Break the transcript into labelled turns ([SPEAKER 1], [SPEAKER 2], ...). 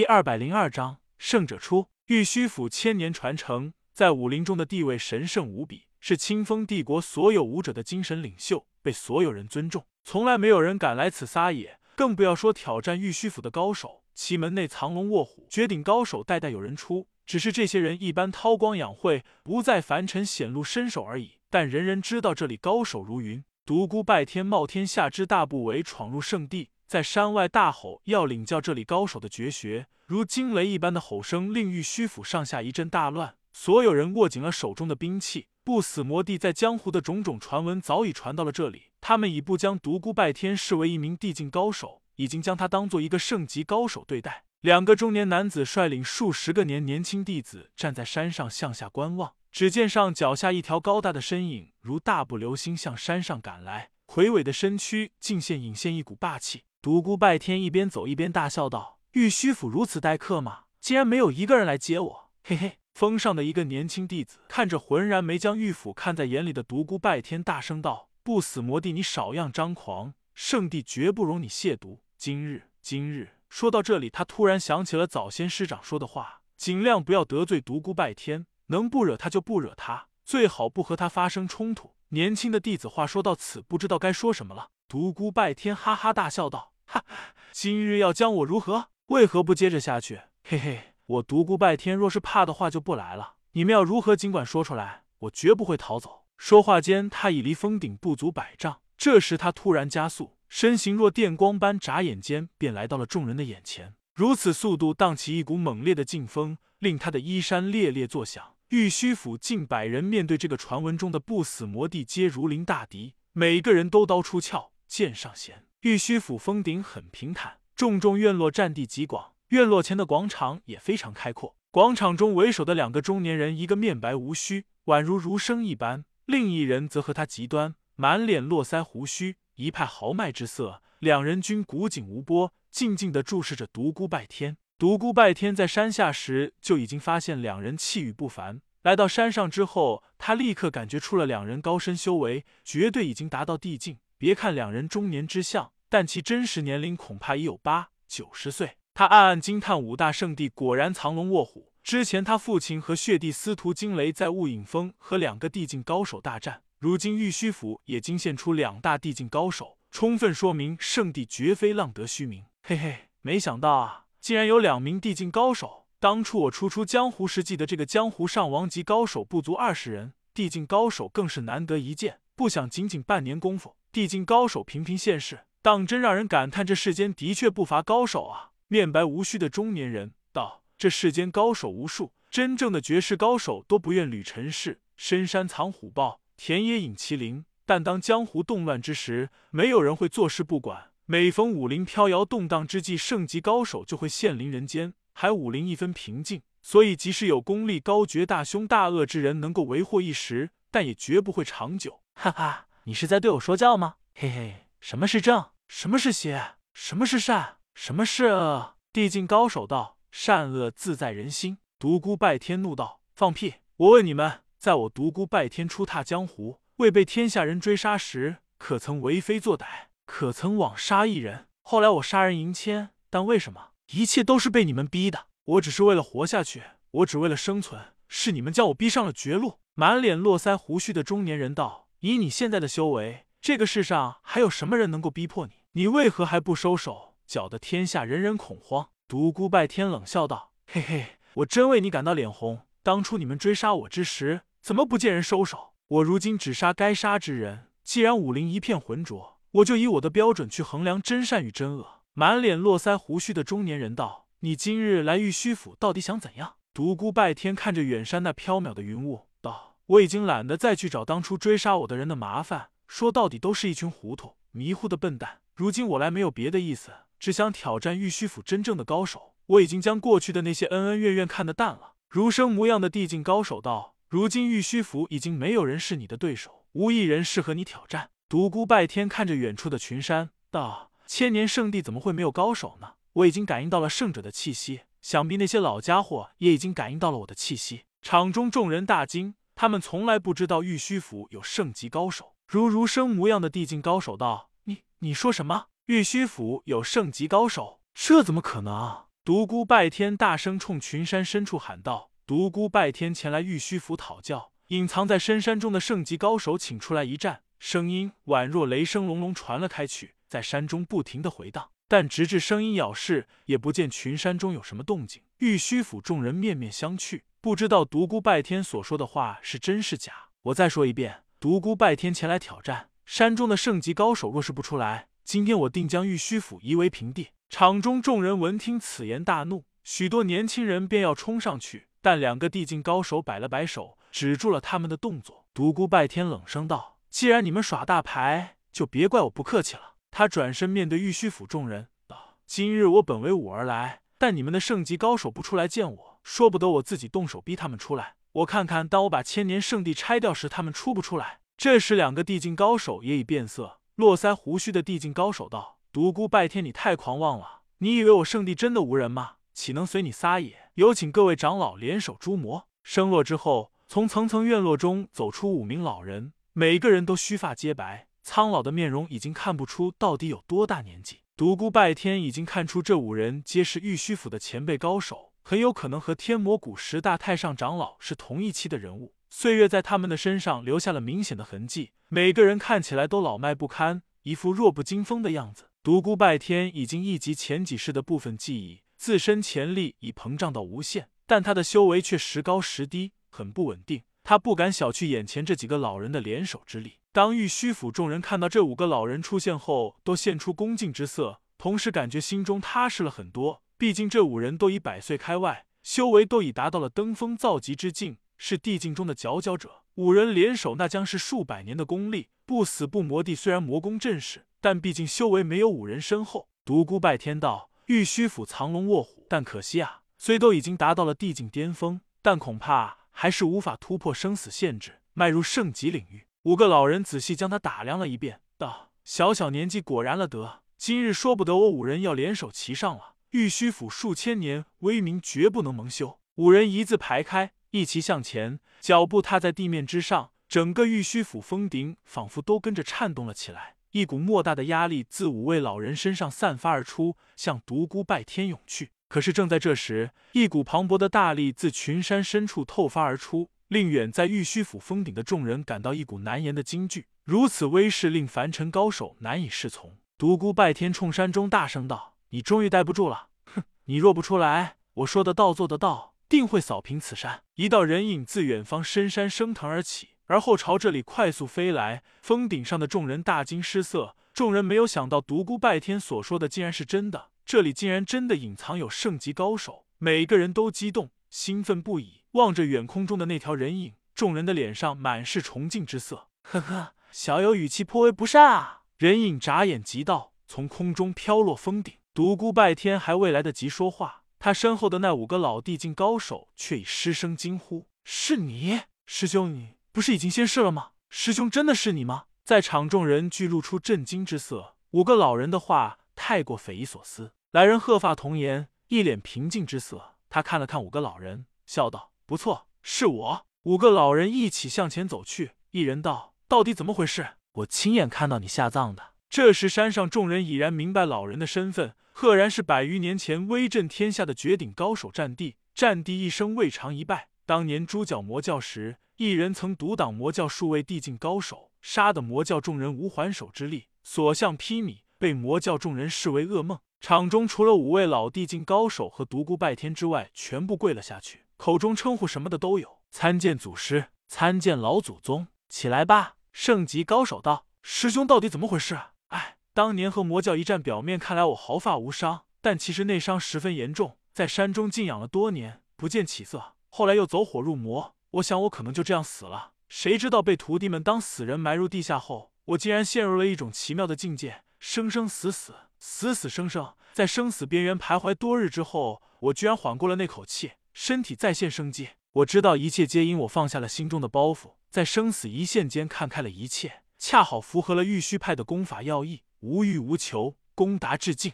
[SPEAKER 1] 第二百零二章胜者出。玉虚府千年传承，在武林中的地位神圣无比，是清风帝国所有武者的精神领袖，被所有人尊重。从来没有人敢来此撒野，更不要说挑战玉虚府的高手。其门内藏龙卧虎，绝顶高手代代有人出，只是这些人一般韬光养晦，不在凡尘显露身手而已。但人人知道这里高手如云。独孤拜天冒天下之大不韪闯入圣地。在山外大吼要领教这里高手的绝学，如惊雷一般的吼声令玉虚府上下一阵大乱，所有人握紧了手中的兵器。不死魔帝在江湖的种种传闻早已传到了这里，他们已不将独孤拜天视为一名地境高手，已经将他当做一个圣级高手对待。两个中年男子率领数十个年年轻弟子站在山上向下观望，只见上脚下一条高大的身影如大步流星向山上赶来，魁伟的身躯尽现隐现一股霸气。独孤拜天一边走一边大笑道：“玉虚府如此待客吗？竟然没有一个人来接我！”嘿嘿，峰上的一个年轻弟子看着浑然没将玉府看在眼里的独孤拜天，大声道：“不死魔帝，你少样张狂！圣地绝不容你亵渎！今日，今日……”说到这里，他突然想起了早先师长说的话：“尽量不要得罪独孤拜天，能不惹他就不惹他，最好不和他发生冲突。”年轻的弟子话说到此，不知道该说什么了。独孤拜天哈哈大笑道。哈，今日要将我如何？为何不接着下去？嘿嘿，我独孤拜天若是怕的话，就不来了。你们要如何，尽管说出来，我绝不会逃走。说话间，他已离峰顶不足百丈。这时，他突然加速，身形若电光般，眨眼间便来到了众人的眼前。如此速度，荡起一股猛烈的劲风，令他的衣衫猎猎作响。玉虚府近百人面对这个传闻中的不死魔帝，皆如临大敌，每个人都刀出鞘，剑上弦。玉虚府峰顶很平坦，重重院落占地极广，院落前的广场也非常开阔。广场中为首的两个中年人，一个面白无须，宛如儒生一般；另一人则和他极端，满脸络腮胡须，一派豪迈之色。两人均古井无波，静静的注视着独孤拜天。独孤拜天在山下时就已经发现两人气宇不凡，来到山上之后，他立刻感觉出了两人高深修为，绝对已经达到地境。别看两人中年之相，但其真实年龄恐怕已有八九十岁。他暗暗惊叹：五大圣地果然藏龙卧虎。之前他父亲和血帝司徒惊雷在雾隐峰和两个地境高手大战，如今玉虚府也惊现出两大地境高手，充分说明圣地绝非浪得虚名。嘿嘿，没想到啊，竟然有两名地境高手。当初我初出江湖时，记得这个江湖上王级高手不足二十人，地境高手更是难得一见。不想仅仅半年功夫。地境高手频频现世，当真让人感叹这世间的确不乏高手啊！面白无须的中年人道：“这世间高手无数，真正的绝世高手都不愿履尘世，深山藏虎豹，田野隐麒麟。但当江湖动乱之时，没有人会坐视不管。每逢武林飘摇动荡之际，圣级高手就会现临人间，还武林一分平静。所以，即使有功力高绝、大凶大恶之人能够为祸一时，但也绝不会长久。”哈哈。你是在对我说教吗？嘿嘿，什么是正？什么是邪？什么是善？什么是恶？地境高手道：“善恶自在人心。”独孤拜天怒道：“放屁！我问你们，在我独孤拜天初踏江湖，未被天下人追杀时，可曾为非作歹？可曾枉杀一人？后来我杀人银千，但为什么？一切都是被你们逼的。我只是为了活下去，我只为了生存，是你们将我逼上了绝路。”满脸络腮胡须的中年人道。以你现在的修为，这个世上还有什么人能够逼迫你？你为何还不收手，搅得天下人人恐慌？独孤拜天冷笑道：“嘿嘿，我真为你感到脸红。当初你们追杀我之时，怎么不见人收手？我如今只杀该杀之人。既然武林一片浑浊，我就以我的标准去衡量真善与真恶。”满脸络腮胡须的中年人道：“你今日来玉虚府，到底想怎样？”独孤拜天看着远山那飘渺的云雾，道。我已经懒得再去找当初追杀我的人的麻烦，说到底都是一群糊涂迷糊的笨蛋。如今我来没有别的意思，只想挑战玉虚府真正的高手。我已经将过去的那些恩恩怨怨看得淡了。儒生模样的地境高手道：“如今玉虚府已经没有人是你的对手，无一人适合你挑战。”独孤拜天看着远处的群山道：“千年圣地怎么会没有高手呢？我已经感应到了圣者的气息，想必那些老家伙也已经感应到了我的气息。”场中众人大惊。他们从来不知道玉虚府有圣级高手。如儒生模样的地境高手道：“你你说什么？玉虚府有圣级高手？这怎么可能？独孤拜天大声冲群山深处喊道：“独孤拜天前来玉虚府讨教，隐藏在深山中的圣级高手，请出来一战。”声音宛若雷声隆隆传了开去，在山中不停的回荡。但直至声音杳逝，也不见群山中有什么动静。玉虚府众人面面相觑，不知道独孤拜天所说的话是真是假。我再说一遍，独孤拜天前来挑战，山中的圣级高手若是不出来，今天我定将玉虚府夷为平地。场中众人闻听此言，大怒，许多年轻人便要冲上去，但两个地境高手摆了摆手，止住了他们的动作。独孤拜天冷声道。既然你们耍大牌，就别怪我不客气了。他转身面对玉虚府众人道：“今日我本为武而来，但你们的圣级高手不出来见我，说不得我自己动手逼他们出来。我看看，当我把千年圣地拆掉时，他们出不出来？”这时，两个地境高手也已变色。络腮胡须的地境高手道：“独孤拜天，你太狂妄了！你以为我圣地真的无人吗？岂能随你撒野？有请各位长老联手诛魔。”声落之后，从层层院落中走出五名老人。每个人都须发皆白，苍老的面容已经看不出到底有多大年纪。独孤拜天已经看出这五人皆是玉虚府的前辈高手，很有可能和天魔谷十大太上长老是同一期的人物。岁月在他们的身上留下了明显的痕迹，每个人看起来都老迈不堪，一副弱不禁风的样子。独孤拜天已经忆及前几世的部分记忆，自身潜力已膨胀到无限，但他的修为却时高时低，很不稳定。他不敢小觑眼前这几个老人的联手之力。当玉虚府众人看到这五个老人出现后，都现出恭敬之色，同时感觉心中踏实了很多。毕竟这五人都已百岁开外，修为都已达到了登峰造极之境，是地境中的佼佼者。五人联手，那将是数百年的功力。不死不魔帝虽然魔功震世，但毕竟修为没有五人深厚。独孤拜天道，玉虚府藏龙卧虎，但可惜啊，虽都已经达到了地境巅峰，但恐怕。还是无法突破生死限制，迈入圣级领域。五个老人仔细将他打量了一遍，道：“小小年纪果然了得，今日说不得我五人要联手齐上了。玉虚府数千年威名，绝不能蒙羞。”五人一字排开，一齐向前，脚步踏在地面之上，整个玉虚府峰顶仿佛都跟着颤动了起来。一股莫大的压力自五位老人身上散发而出，向独孤拜天涌去。可是正在这时，一股磅礴的大力自群山深处透发而出，令远在玉虚府峰顶的众人感到一股难言的惊惧。如此威势，令凡尘高手难以适从。独孤拜天冲山中大声道：“你终于待不住了！哼，你若不出来，我说的到做得到，定会扫平此山。”一道人影自远方深山升腾而起，而后朝这里快速飞来。峰顶上的众人大惊失色，众人没有想到独孤拜天所说的竟然是真的。这里竟然真的隐藏有圣级高手，每个人都激动兴奋不已，望着远空中的那条人影，众人的脸上满是崇敬之色。呵呵，小友语气颇为不善啊！人影眨眼即到，从空中飘落峰顶。独孤拜天还未来得及说话，他身后的那五个老地境高手却已失声惊呼：“是你，师兄！你不是已经先试了吗？师兄，真的是你吗？”在场众人俱露出震惊之色。五个老人的话太过匪夷所思。来人鹤发童颜，一脸平静之色。他看了看五个老人，笑道：“不错，是我。”五个老人一起向前走去。一人道：“到底怎么回事？我亲眼看到你下葬的。”这时，山上众人已然明白老人的身份，赫然是百余年前威震天下的绝顶高手战帝。战帝一生未尝一败。当年猪脚魔教时，一人曾独挡魔教数位地境高手，杀得魔教众人无还手之力，所向披靡，被魔教众人视为噩梦。场中除了五位老地境高手和独孤拜天之外，全部跪了下去，口中称呼什么的都有。参见祖师，参见老祖宗，起来吧！圣级高手道：“师兄到底怎么回事？”哎，当年和魔教一战，表面看来我毫发无伤，但其实内伤十分严重，在山中静养了多年，不见起色。后来又走火入魔，我想我可能就这样死了。谁知道被徒弟们当死人埋入地下后，我竟然陷入了一种奇妙的境界，生生死死。死死生生，在生死边缘徘徊多日之后，我居然缓过了那口气，身体再现生机。我知道一切皆因我放下了心中的包袱，在生死一线间看开了一切，恰好符合了玉虚派的功法要义：无欲无求，功达至尽。